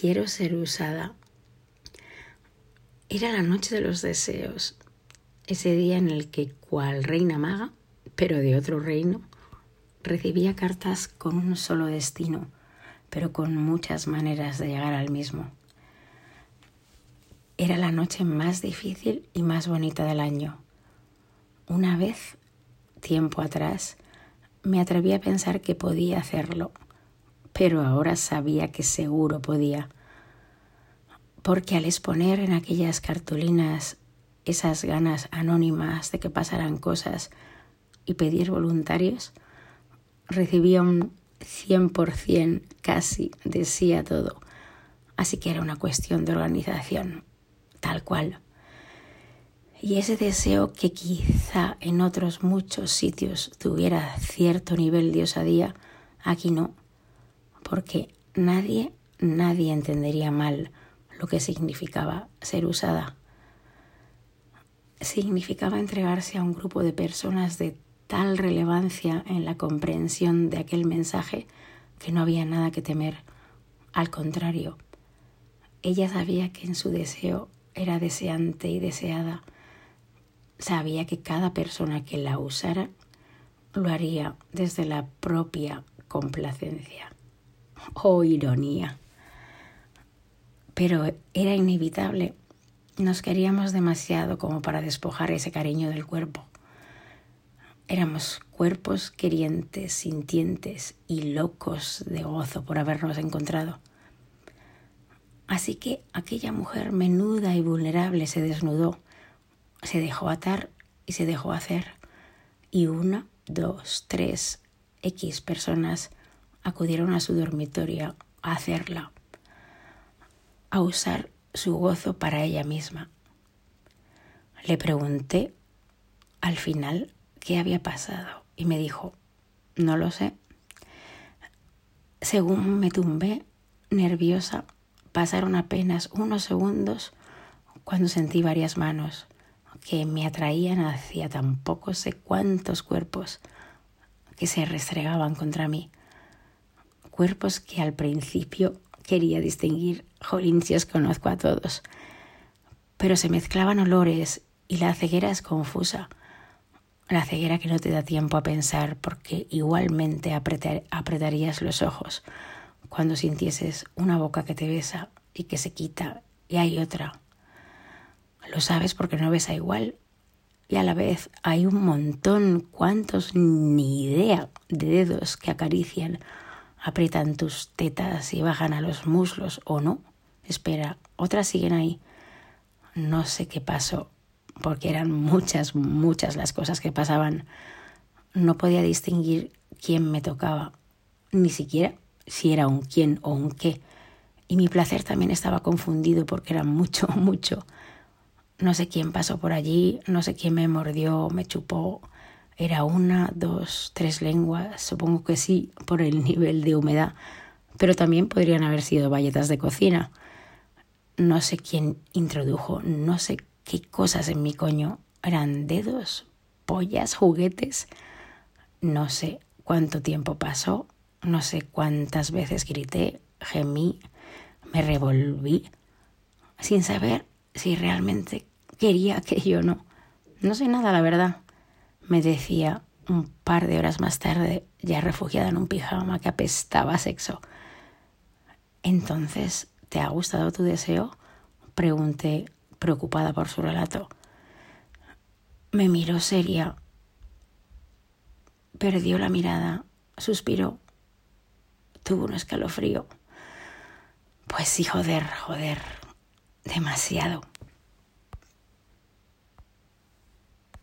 quiero ser usada. Era la noche de los deseos, ese día en el que, cual reina maga, pero de otro reino, recibía cartas con un solo destino, pero con muchas maneras de llegar al mismo. Era la noche más difícil y más bonita del año. Una vez, tiempo atrás, me atreví a pensar que podía hacerlo, pero ahora sabía que seguro podía. Porque al exponer en aquellas cartulinas esas ganas anónimas de que pasaran cosas y pedir voluntarios, recibía un 100% casi de sí a todo. Así que era una cuestión de organización, tal cual. Y ese deseo que quizá en otros muchos sitios tuviera cierto nivel de osadía, aquí no, porque nadie, nadie entendería mal lo que significaba ser usada. Significaba entregarse a un grupo de personas de tal relevancia en la comprensión de aquel mensaje que no había nada que temer. Al contrario, ella sabía que en su deseo era deseante y deseada. Sabía que cada persona que la usara lo haría desde la propia complacencia o ironía. Pero era inevitable. Nos queríamos demasiado como para despojar ese cariño del cuerpo. Éramos cuerpos querientes, sintientes y locos de gozo por habernos encontrado. Así que aquella mujer menuda y vulnerable se desnudó, se dejó atar y se dejó hacer. Y una, dos, tres, X personas acudieron a su dormitorio a hacerla, a usar su gozo para ella misma. Le pregunté al final qué había pasado y me dijo, no lo sé. Según me tumbé, nerviosa, pasaron apenas unos segundos cuando sentí varias manos que me atraían hacia tampoco sé cuántos cuerpos que se restregaban contra mí. Cuerpos que al principio quería distinguir, jolín, si os conozco a todos. Pero se mezclaban olores y la ceguera es confusa. La ceguera que no te da tiempo a pensar porque igualmente apretarías los ojos cuando sintieses una boca que te besa y que se quita y hay otra. Lo sabes porque no besa igual y a la vez hay un montón, cuantos ni idea de dedos que acarician, aprietan tus tetas y bajan a los muslos o no. Espera, otras siguen ahí. No sé qué pasó porque eran muchas, muchas las cosas que pasaban. No podía distinguir quién me tocaba, ni siquiera si era un quién o un qué. Y mi placer también estaba confundido porque era mucho, mucho. No sé quién pasó por allí, no sé quién me mordió, me chupó. Era una, dos, tres lenguas, supongo que sí, por el nivel de humedad, pero también podrían haber sido bayetas de cocina. No sé quién introdujo, no sé qué cosas en mi coño. ¿Eran dedos? ¿Pollas? ¿Juguetes? No sé cuánto tiempo pasó, no sé cuántas veces grité, gemí, me revolví, sin saber si realmente quería que yo no. No sé nada, la verdad. Me decía un par de horas más tarde, ya refugiada en un pijama que apestaba a sexo. Entonces, ¿te ha gustado tu deseo? Pregunté preocupada por su relato. Me miró seria, perdió la mirada, suspiró, tuvo un escalofrío. Pues sí, joder, joder, demasiado.